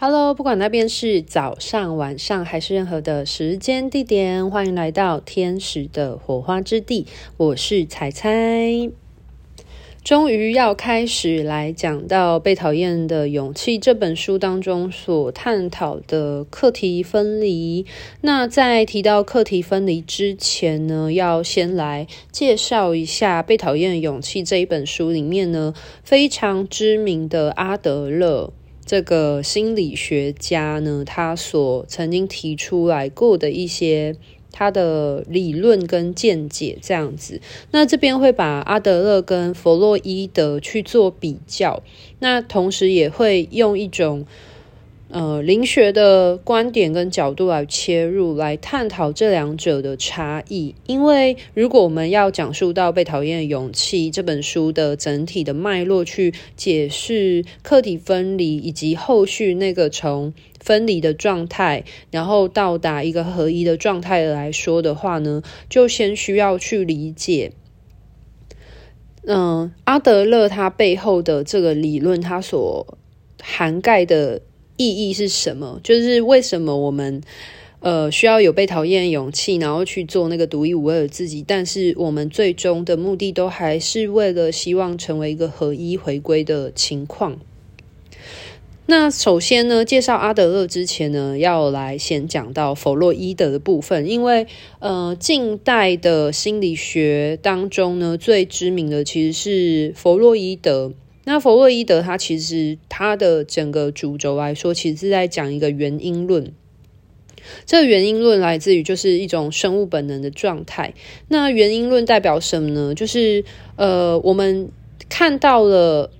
Hello，不管那边是早上、晚上还是任何的时间地点，欢迎来到天使的火花之地。我是彩彩，终于要开始来讲到《被讨厌的勇气》这本书当中所探讨的课题分离。那在提到课题分离之前呢，要先来介绍一下《被讨厌的勇气》这一本书里面呢非常知名的阿德勒。这个心理学家呢，他所曾经提出来过的一些他的理论跟见解，这样子。那这边会把阿德勒跟弗洛伊德去做比较，那同时也会用一种。呃，灵学的观点跟角度来切入，来探讨这两者的差异。因为如果我们要讲述到《被讨厌的勇气》这本书的整体的脉络，去解释课体分离以及后续那个从分离的状态，然后到达一个合一的状态来说的话呢，就先需要去理解，嗯、阿德勒他背后的这个理论，他所涵盖的。意义是什么？就是为什么我们呃需要有被讨厌的勇气，然后去做那个独一无二的自己，但是我们最终的目的都还是为了希望成为一个合一回归的情况。那首先呢，介绍阿德勒之前呢，要来先讲到弗洛伊德的部分，因为呃近代的心理学当中呢，最知名的其实是弗洛伊德。那弗洛伊德他其实他的整个主轴来说，其实是在讲一个原因论。这个原因论来自于就是一种生物本能的状态。那原因论代表什么呢？就是呃，我们看到了。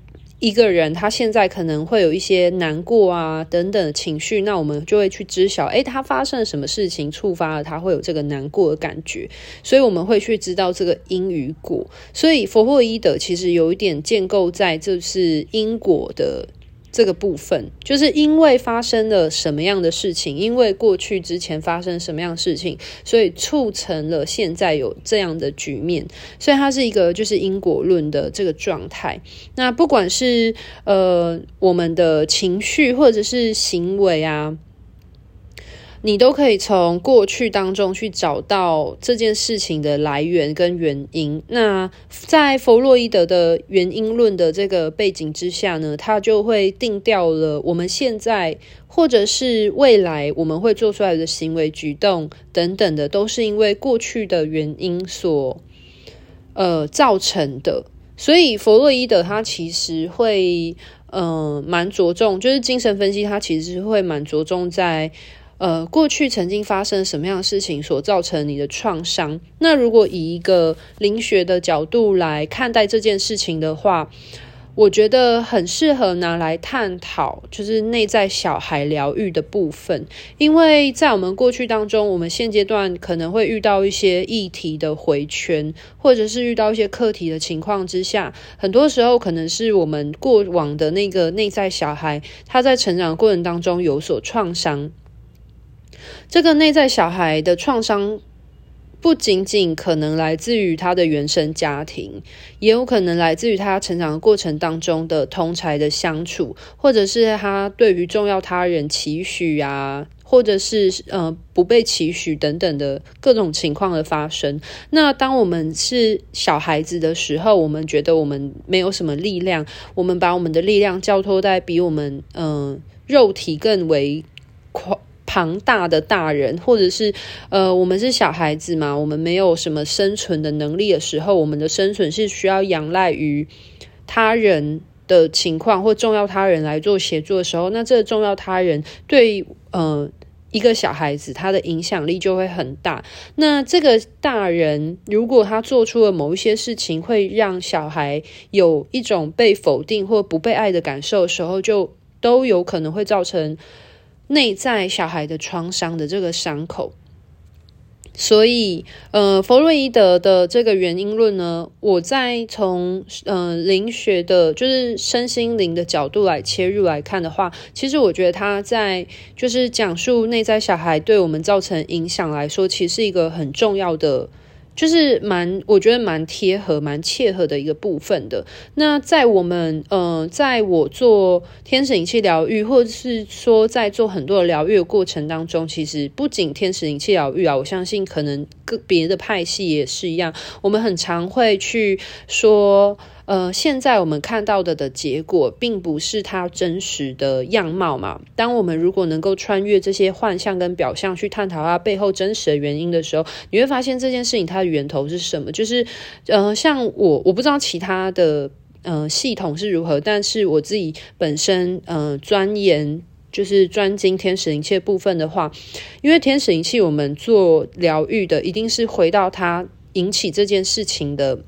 一个人他现在可能会有一些难过啊等等的情绪，那我们就会去知晓，诶，他发生了什么事情触发了他会有这个难过的感觉，所以我们会去知道这个因与果。所以弗洛伊德其实有一点建构在这是因果的。这个部分就是因为发生了什么样的事情，因为过去之前发生什么样的事情，所以促成了现在有这样的局面，所以它是一个就是因果论的这个状态。那不管是呃我们的情绪或者是行为啊。你都可以从过去当中去找到这件事情的来源跟原因。那在弗洛伊德的原因论的这个背景之下呢，他就会定调了我们现在或者是未来我们会做出来的行为举动等等的，都是因为过去的原因所呃造成的。所以弗洛伊德他其实会嗯蛮着重，就是精神分析，他其实会蛮着重在。呃，过去曾经发生什么样的事情所造成你的创伤？那如果以一个灵学的角度来看待这件事情的话，我觉得很适合拿来探讨，就是内在小孩疗愈的部分。因为在我们过去当中，我们现阶段可能会遇到一些议题的回圈，或者是遇到一些课题的情况之下，很多时候可能是我们过往的那个内在小孩，他在成长过程当中有所创伤。这个内在小孩的创伤，不仅仅可能来自于他的原生家庭，也有可能来自于他成长的过程当中的同侪的相处，或者是他对于重要他人期许啊，或者是呃不被期许等等的各种情况的发生。那当我们是小孩子的时候，我们觉得我们没有什么力量，我们把我们的力量交托在比我们嗯、肉体更为宽。庞大的大人，或者是呃，我们是小孩子嘛，我们没有什么生存的能力的时候，我们的生存是需要仰赖于他人的情况或重要他人来做协助的时候，那这个重要他人对呃一个小孩子他的影响力就会很大。那这个大人如果他做出了某一些事情，会让小孩有一种被否定或不被爱的感受的时候，就都有可能会造成。内在小孩的创伤的这个伤口，所以呃，弗洛伊德的这个原因论呢，我在从呃灵学的，就是身心灵的角度来切入来看的话，其实我觉得他在就是讲述内在小孩对我们造成影响来说，其实是一个很重要的就是蛮我觉得蛮贴合、蛮切合的一个部分的。那在我们呃，在我做天使灵气疗愈，或者是说在做很多的疗愈的过程当中，其实不仅天使灵气疗愈啊，我相信可能个别的派系也是一样，我们很常会去说。呃，现在我们看到的的结果，并不是它真实的样貌嘛。当我们如果能够穿越这些幻象跟表象，去探讨它背后真实的原因的时候，你会发现这件事情它的源头是什么？就是，呃，像我，我不知道其他的呃系统是如何，但是我自己本身呃钻研就是专精天使灵气部分的话，因为天使灵气我们做疗愈的，一定是回到它引起这件事情的。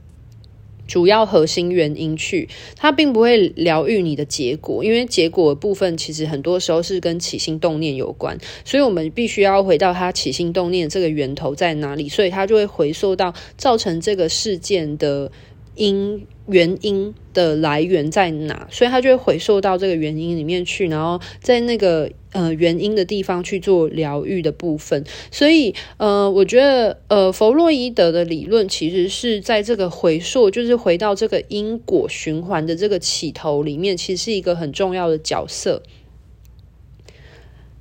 主要核心原因去，它并不会疗愈你的结果，因为结果部分其实很多时候是跟起心动念有关，所以我们必须要回到它起心动念这个源头在哪里，所以它就会回溯到造成这个事件的因。原因的来源在哪？所以他就会回溯到这个原因里面去，然后在那个呃原因的地方去做疗愈的部分。所以呃，我觉得呃，弗洛伊德的理论其实是在这个回溯，就是回到这个因果循环的这个起头里面，其实是一个很重要的角色。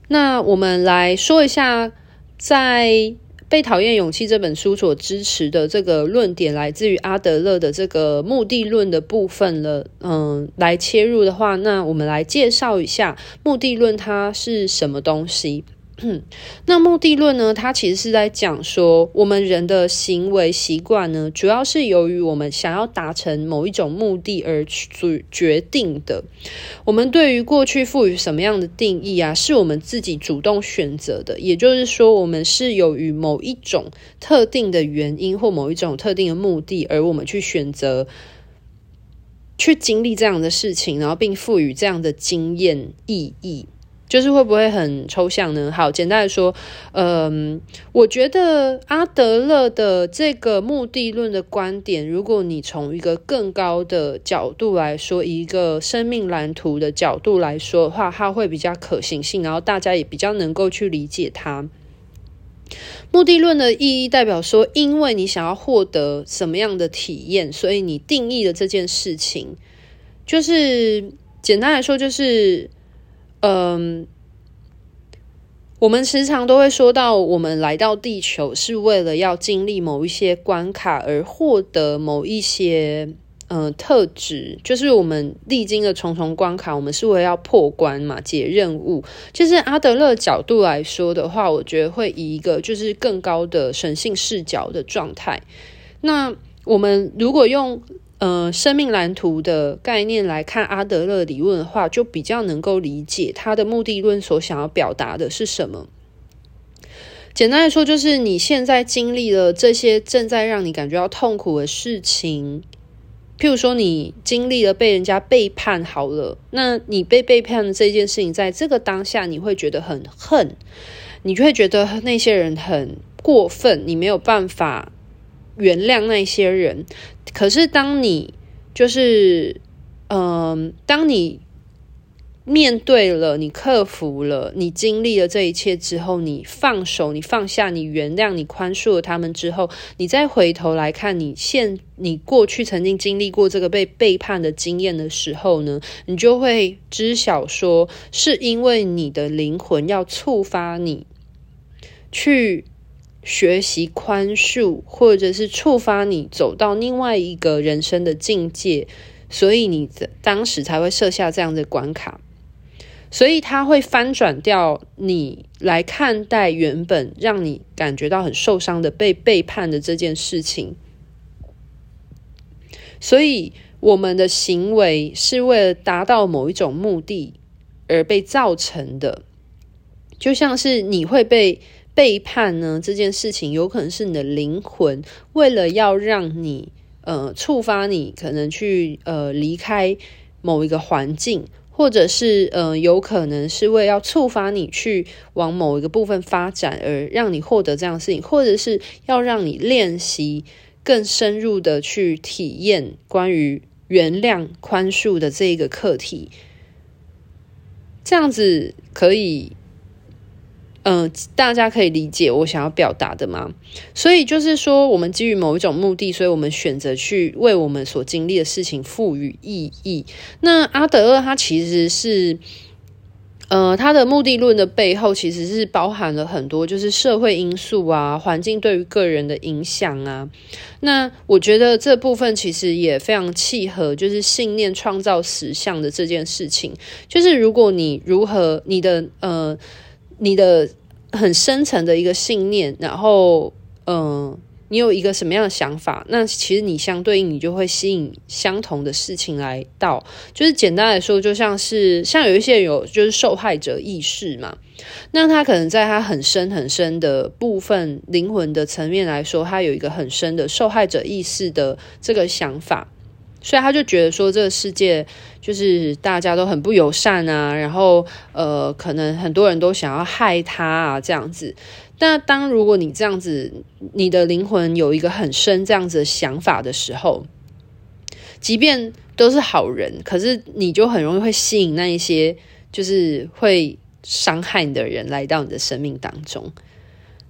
那我们来说一下，在。被讨厌勇气这本书所支持的这个论点，来自于阿德勒的这个目的论的部分了。嗯，来切入的话，那我们来介绍一下目的论它是什么东西。那目的论呢？它其实是在讲说，我们人的行为习惯呢，主要是由于我们想要达成某一种目的而去决定的。我们对于过去赋予什么样的定义啊，是我们自己主动选择的。也就是说，我们是由于某一种特定的原因或某一种特定的目的，而我们去选择去经历这样的事情，然后并赋予这样的经验意义。就是会不会很抽象呢？好，简单的说，嗯，我觉得阿德勒的这个目的论的观点，如果你从一个更高的角度来说，一个生命蓝图的角度来说的话，它会比较可行性，然后大家也比较能够去理解它。目的论的意义代表说，因为你想要获得什么样的体验，所以你定义了这件事情。就是简单来说，就是。嗯，我们时常都会说到，我们来到地球是为了要经历某一些关卡而获得某一些嗯特质，就是我们历经了重重关卡，我们是为了要破关嘛，解任务。就是阿德勒角度来说的话，我觉得会以一个就是更高的神性视角的状态。那我们如果用呃，生命蓝图的概念来看阿德勒理论的话，就比较能够理解他的目的论所想要表达的是什么。简单来说，就是你现在经历了这些正在让你感觉到痛苦的事情，譬如说你经历了被人家背叛，好了，那你被背叛的这件事情，在这个当下你会觉得很恨，你就会觉得那些人很过分，你没有办法原谅那些人。可是，当你就是，嗯、当你面对了，你克服了，你经历了这一切之后，你放手，你放下，你原谅，你宽恕了他们之后，你再回头来看你现你过去曾经经历过这个被背叛的经验的时候呢，你就会知晓说，是因为你的灵魂要触发你去。学习宽恕，或者是触发你走到另外一个人生的境界，所以你当时才会设下这样的关卡，所以他会翻转掉你来看待原本让你感觉到很受伤的被背叛的这件事情。所以我们的行为是为了达到某一种目的而被造成的，就像是你会被。背叛呢，这件事情有可能是你的灵魂为了要让你呃触发你可能去呃离开某一个环境，或者是呃有可能是为要触发你去往某一个部分发展而让你获得这样的事情，或者是要让你练习更深入的去体验关于原谅宽恕的这一个课题，这样子可以。嗯、大家可以理解我想要表达的吗？所以就是说，我们基于某一种目的，所以我们选择去为我们所经历的事情赋予意义。那阿德勒他其实是。呃，他的目的论的背后其实是包含了很多，就是社会因素啊，环境对于个人的影响啊。那我觉得这部分其实也非常契合，就是信念创造实相的这件事情。就是如果你如何你的呃你的很深层的一个信念，然后嗯。你有一个什么样的想法？那其实你相对应，你就会吸引相同的事情来到。就是简单来说，就像是像有一些有就是受害者意识嘛，那他可能在他很深很深的部分灵魂的层面来说，他有一个很深的受害者意识的这个想法，所以他就觉得说这个世界就是大家都很不友善啊，然后呃，可能很多人都想要害他啊，这样子。但当如果你这样子，你的灵魂有一个很深这样子的想法的时候，即便都是好人，可是你就很容易会吸引那一些就是会伤害你的人来到你的生命当中。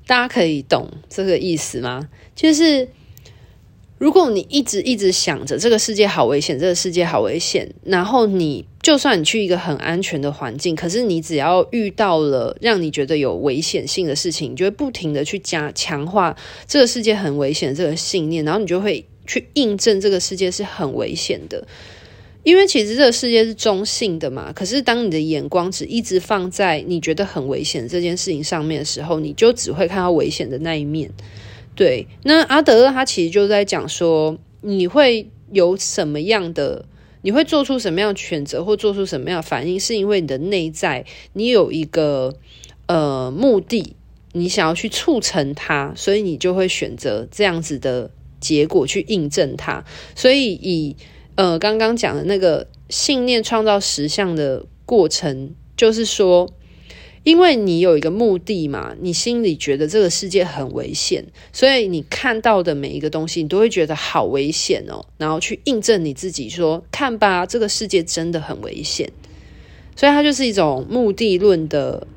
大家可以懂这个意思吗？就是。如果你一直一直想着这个世界好危险，这个世界好危险，然后你就算你去一个很安全的环境，可是你只要遇到了让你觉得有危险性的事情，你就会不停的去加强化这个世界很危险这个信念，然后你就会去印证这个世界是很危险的。因为其实这个世界是中性的嘛，可是当你的眼光只一直放在你觉得很危险这件事情上面的时候，你就只会看到危险的那一面。对，那阿德勒他其实就在讲说，你会有什么样的，你会做出什么样的选择，或做出什么样的反应，是因为你的内在，你有一个呃目的，你想要去促成它，所以你就会选择这样子的结果去印证它。所以以呃刚刚讲的那个信念创造实相的过程，就是说。因为你有一个目的嘛，你心里觉得这个世界很危险，所以你看到的每一个东西，你都会觉得好危险哦，然后去印证你自己说，看吧，这个世界真的很危险。所以它就是一种目的论的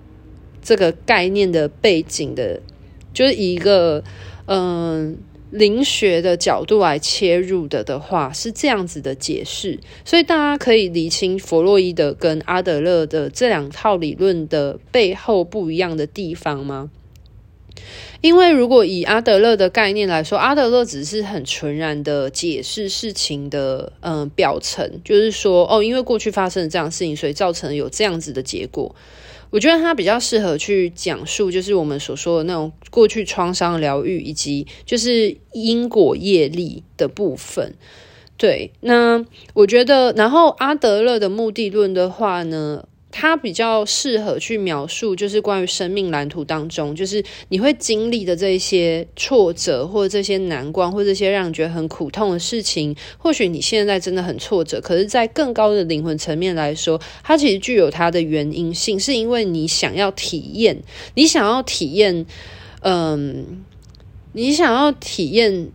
这个概念的背景的，就是一个嗯。灵学的角度来切入的的话，是这样子的解释，所以大家可以理清弗洛伊德跟阿德勒的这两套理论的背后不一样的地方吗？因为如果以阿德勒的概念来说，阿德勒只是很纯然的解释事情的嗯表层，就是说哦，因为过去发生了这样的事情，所以造成有这样子的结果。我觉得他比较适合去讲述，就是我们所说的那种过去创伤疗愈，以及就是因果业力的部分。对，那我觉得，然后阿德勒的目的论的话呢，它比较适合去描述，就是关于生命蓝图当中，就是你会经历的这些挫折，或者这些难关，或者这些让你觉得很苦痛的事情。或许你现在真的很挫折，可是，在更高的灵魂层面来说，它其实具有它的原因性，是因为你想要体验，你想要体验，嗯，你想要体验。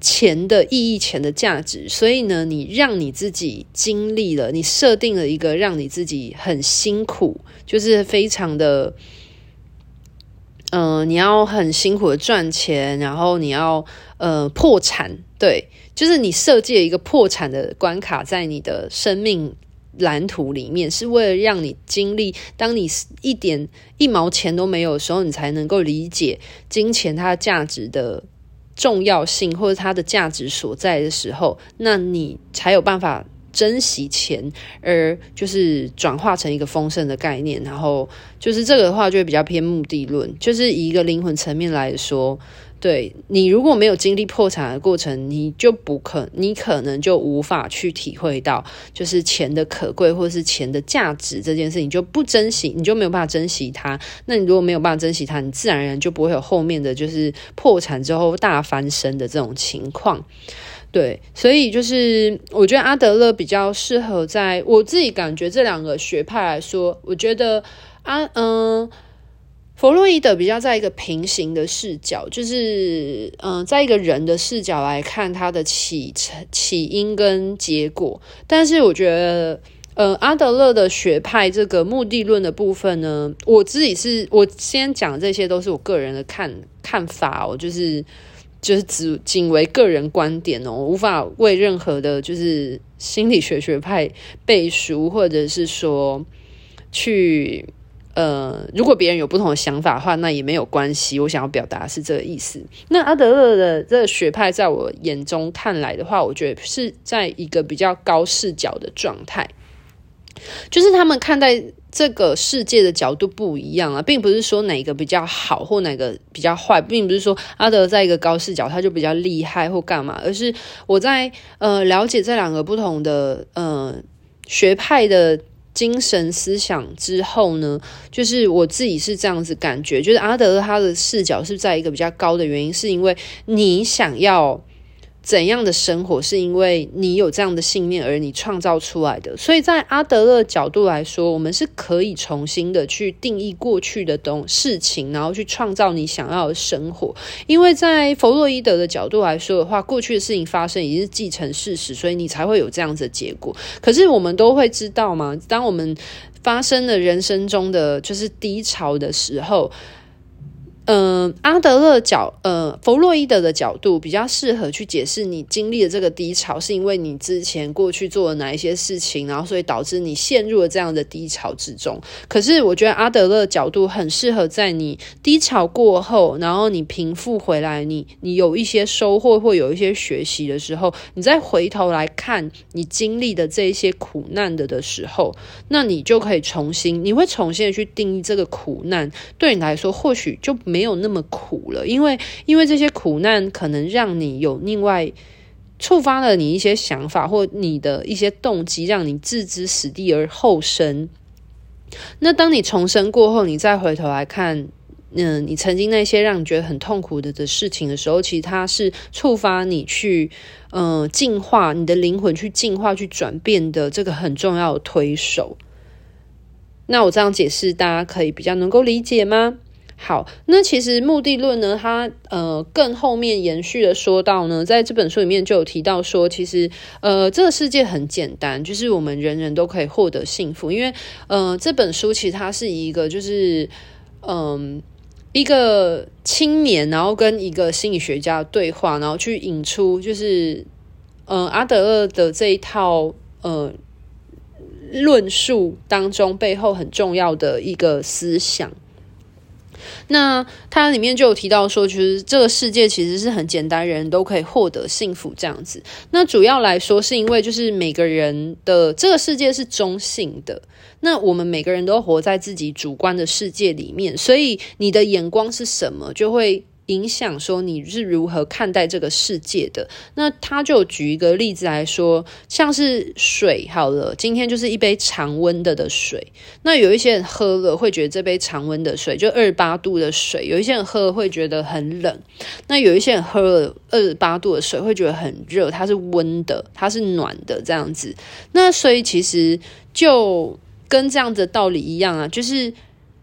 钱的意义，钱的价值，所以呢，你让你自己经历了，你设定了一个让你自己很辛苦，就是非常的，嗯、你要很辛苦的赚钱，然后你要呃破产，对，就是你设计了一个破产的关卡在你的生命蓝图里面，是为了让你经历，当你一点一毛钱都没有的时候，你才能够理解金钱它价值的。重要性或者它的价值所在的时候，那你才有办法珍惜钱，而就是转化成一个丰盛的概念。然后就是这个的话，就会比较偏目的论，就是以一个灵魂层面来说。对，你如果没有经历破产的过程，你就不可，你可能就无法去体会到，就是钱的可贵或是钱的价值这件事情，就不珍惜，你就没有办法珍惜它。那你如果没有办法珍惜它，你自然而然就不会有后面的就是破产之后大翻身的这种情况。对，所以就是我觉得阿德勒比较适合在我自己感觉这两个学派来说，我觉得啊，嗯、弗洛伊德比较在一个平行的视角，就是嗯、在一个人的视角来看他的起起因跟结果。但是我觉得，呃，阿德勒的学派这个目的论的部分呢，我自己是我先讲这些都是我个人的看看法哦，就是就是只仅为个人观点哦，我无法为任何的就是心理学学派背书，或者是说去。呃，如果别人有不同的想法的话，那也没有关系。我想要表达是这个意思。那阿德勒的这个学派，在我眼中看来的话，我觉得是在一个比较高视角的状态，就是他们看待这个世界的角度不一样啊，并不是说哪个比较好或哪个比较坏，并不是说阿德在一个高视角他就比较厉害或干嘛，而是我在呃了解这两个不同的呃学派的。精神思想之后呢，就是我自己是这样子感觉，就是阿德他的视角是在一个比较高的原因，是因为你想要。怎样的生活是因为你有这样的信念而你创造出来的？所以在阿德勒角度来说，我们是可以重新的去定义过去的东事情，然后去创造你想要的生活。因为在弗洛伊德的角度来说的话，过去的事情发生已经是既成事实，所以你才会有这样子的结果。可是我们都会知道吗？当我们发生了人生中的就是低潮的时候。嗯，阿德勒角，呃，弗洛伊德的角度比较适合去解释你经历的这个低潮，是因为你之前过去做了哪一些事情，然后所以导致你陷入了这样的低潮之中。可是我觉得阿德勒角度很适合在你低潮过后，然后你平复回来，你你有一些收获或有一些学习的时候，你再回头来看你经历的这一些苦难的的时候，那你就可以重新，你会重新的去定义这个苦难对你来说，或许就没。没有那么苦了，因为因为这些苦难可能让你有另外触发了你一些想法或你的一些动机，让你置之死地而后生。那当你重生过后，你再回头来看，嗯，你曾经那些让你觉得很痛苦的的事情的时候，其实它是触发你去嗯进化你的灵魂，去进化去转变的这个很重要的推手。那我这样解释，大家可以比较能够理解吗？好，那其实目的论呢，它呃更后面延续的说到呢，在这本书里面就有提到说，其实呃这个世界很简单，就是我们人人都可以获得幸福，因为呃这本书其实它是一个就是嗯、一个青年，然后跟一个心理学家对话，然后去引出就是呃阿德勒的这一套呃论述当中背后很重要的一个思想。那它里面就有提到说，其实这个世界其实是很简单，人都可以获得幸福这样子。那主要来说，是因为就是每个人的这个世界是中性的，那我们每个人都活在自己主观的世界里面，所以你的眼光是什么，就会。影响说你是如何看待这个世界的？那他就举一个例子来说，像是水好了，今天就是一杯常温的的水。那有一些人喝了会觉得这杯常温的水就二十八度的水，有一些人喝了会觉得很冷。那有一些人喝了二十八度的水会觉得很热，它是温的，它是暖的这样子。那所以其实就跟这样的道理一样啊，就是。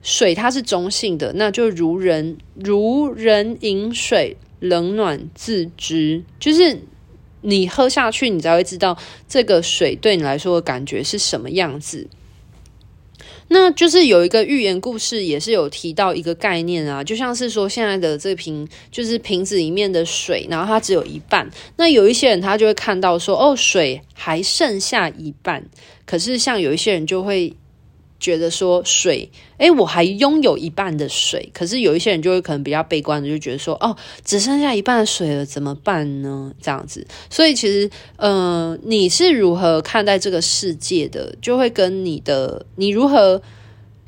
水它是中性的，那就如人如人饮水，冷暖自知。就是你喝下去，你才会知道这个水对你来说的感觉是什么样子。那就是有一个寓言故事，也是有提到一个概念啊，就像是说现在的这瓶就是瓶子里面的水，然后它只有一半。那有一些人他就会看到说，哦，水还剩下一半。可是像有一些人就会。觉得说水，诶，我还拥有一半的水，可是有一些人就会可能比较悲观的，就觉得说，哦，只剩下一半水了，怎么办呢？这样子，所以其实，嗯、你是如何看待这个世界的，就会跟你的你如何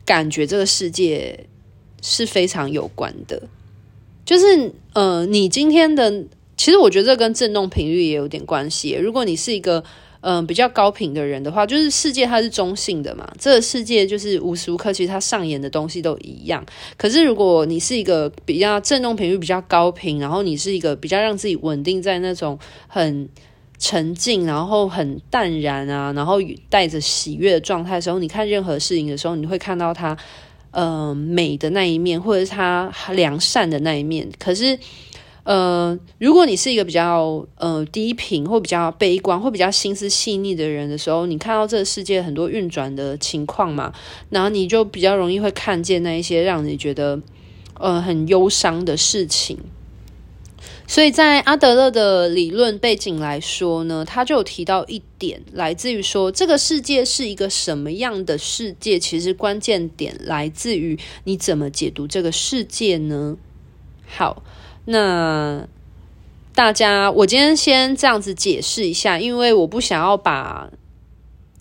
感觉这个世界是非常有关的。就是，呃，你今天的，其实我觉得这跟振动频率也有点关系。如果你是一个。嗯，比较高频的人的话，就是世界它是中性的嘛。这个世界就是无时无刻，其实它上演的东西都一样。可是如果你是一个比较振动频率比较高频，然后你是一个比较让自己稳定在那种很沉静，然后很淡然啊，然后带着喜悦的状态的时候，你看任何事情的时候，你会看到它，嗯、美的那一面，或者是它良善的那一面。可是。呃，如果你是一个比较呃低频或比较悲观或比较心思细腻的人的时候，你看到这个世界很多运转的情况嘛，然后你就比较容易会看见那一些让你觉得呃很忧伤的事情。所以在阿德勒的理论背景来说呢，他就有提到一点，来自于说这个世界是一个什么样的世界，其实关键点来自于你怎么解读这个世界呢？好，那大家，我今天先这样子解释一下，因为我不想要把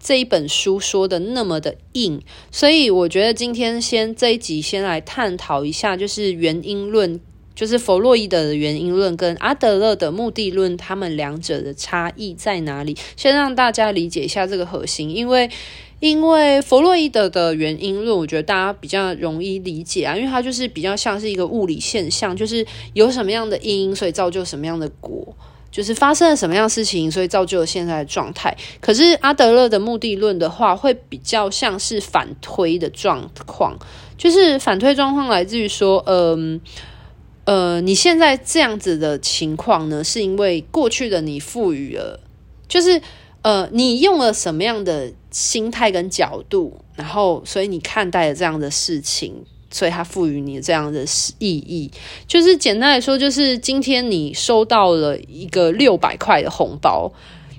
这一本书说的那么的硬，所以我觉得今天先这一集先来探讨一下，就是原因论。就是弗洛伊德的原因论跟阿德勒的目的论，他们两者的差异在哪里？先让大家理解一下这个核心，因为因为弗洛伊德的原因论，我觉得大家比较容易理解啊，因为它就是比较像是一个物理现象，就是有什么样的因，所以造就什么样的果，就是发生了什么样的事情，所以造就了现在的状态。可是阿德勒的目的论的话，会比较像是反推的状况，就是反推状况来自于说，嗯。呃，你现在这样子的情况呢，是因为过去的你赋予了，就是呃，你用了什么样的心态跟角度，然后所以你看待了这样的事情，所以它赋予你这样的意义。就是简单来说，就是今天你收到了一个六百块的红包。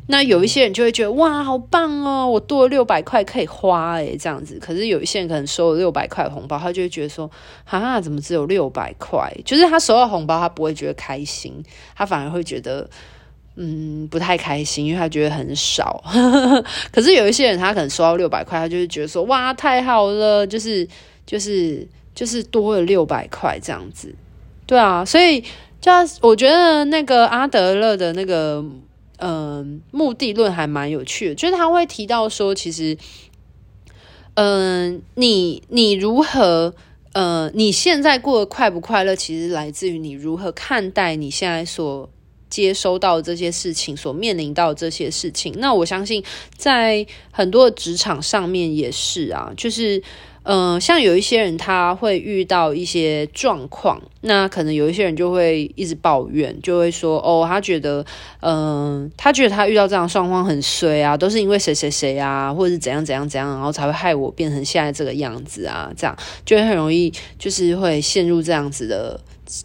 那有一些人就会觉得哇，好棒哦，我多了六百块可以花诶，这样子。可是有一些人可能收了六百块红包，他就会觉得说，哈哈，怎么只有六百块？就是他收到红包，他不会觉得开心，他反而会觉得，嗯，不太开心，因为他觉得很少。可是有一些人，他可能收到六百块，他就会觉得说，哇，太好了，就是就是就是多了六百块这样子。对啊，所以就我觉得那个阿德勒的那个。嗯，目的论还蛮有趣的，就是他会提到说，其实，嗯，你你如何，呃，你现在过得快不快乐，其实来自于你如何看待你现在所接收到这些事情，所面临到这些事情。那我相信，在很多职场上面也是啊，就是。嗯、像有一些人他会遇到一些状况，那可能有一些人就会一直抱怨，就会说哦，他觉得，嗯、他觉得他遇到这样的状况很衰啊，都是因为谁谁谁啊，或者是怎样怎样怎样，然后才会害我变成现在这个样子啊，这样就会很容易就是会陷入这样子的。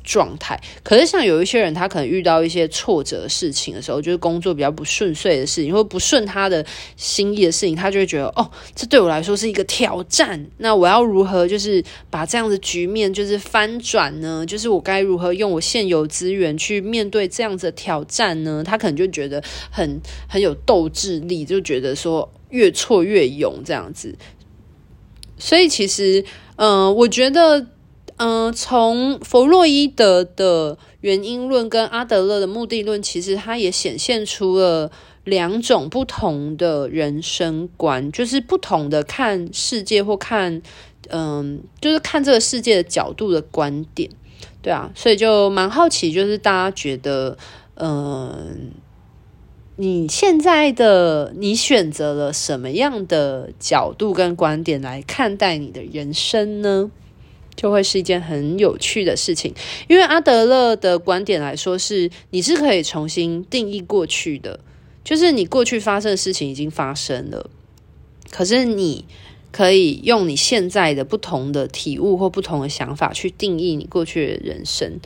状态，可是像有一些人，他可能遇到一些挫折事情的时候，就是工作比较不顺遂的事情，或不顺他的心意的事情，他就会觉得，哦，这对我来说是一个挑战。那我要如何就是把这样的局面就是翻转呢？就是我该如何用我现有资源去面对这样子的挑战呢？他可能就觉得很很有斗志力，就觉得说越挫越勇这样子。所以其实，嗯、我觉得。嗯，从弗洛伊德的原因论跟阿德勒的目的论，其实它也显现出了两种不同的人生观，就是不同的看世界或看，嗯，就是看这个世界的角度的观点，对啊，所以就蛮好奇，就是大家觉得，嗯，你现在的你选择了什么样的角度跟观点来看待你的人生呢？就会是一件很有趣的事情，因为阿德勒的观点来说是，你是可以重新定义过去的，就是你过去发生的事情已经发生了，可是你可以用你现在的不同的体悟或不同的想法去定义你过去的人生。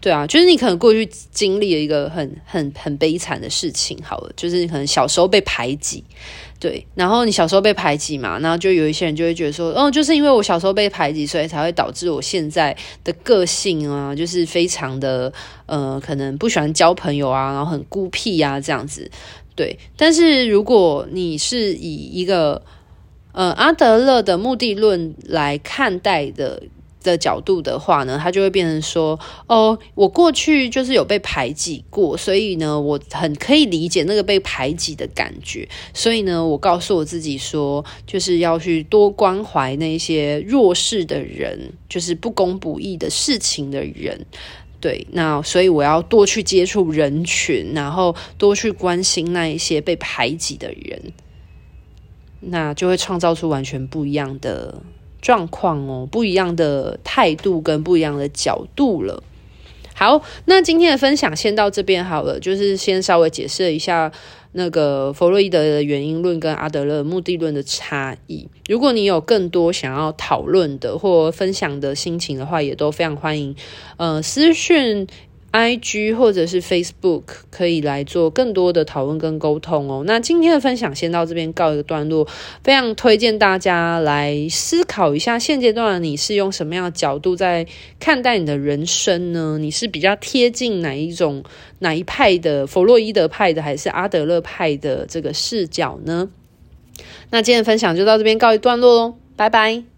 对啊，就是你可能过去经历了一个很很很悲惨的事情，好了，就是你可能小时候被排挤。对，然后你小时候被排挤嘛，然后就有一些人就会觉得说，哦，就是因为我小时候被排挤，所以才会导致我现在的个性啊，就是非常的呃，可能不喜欢交朋友啊，然后很孤僻啊这样子。对，但是如果你是以一个呃阿德勒的目的论来看待的。的角度的话呢，他就会变成说，哦，我过去就是有被排挤过，所以呢，我很可以理解那个被排挤的感觉，所以呢，我告诉我自己说，就是要去多关怀那些弱势的人，就是不公不义的事情的人，对，那所以我要多去接触人群，然后多去关心那一些被排挤的人，那就会创造出完全不一样的状况哦，不一样的态度跟不一样的角度了。好，那今天的分享先到这边好了，就是先稍微解释一下那个弗洛伊德的原因论跟阿德勒目的论的差异。如果你有更多想要讨论的或分享的心情的话，也都非常欢迎，呃，私讯。IG 或者是 Facebook 可以来做更多的讨论跟沟通哦。那今天的分享先到这边告一个段落，非常推荐大家来思考一下，现阶段的你是用什么样的角度在看待你的人生呢？你是比较贴近哪一种哪一派的弗洛伊德派的，还是阿德勒派的这个视角呢？那今天的分享就到这边告一段落喽，拜拜。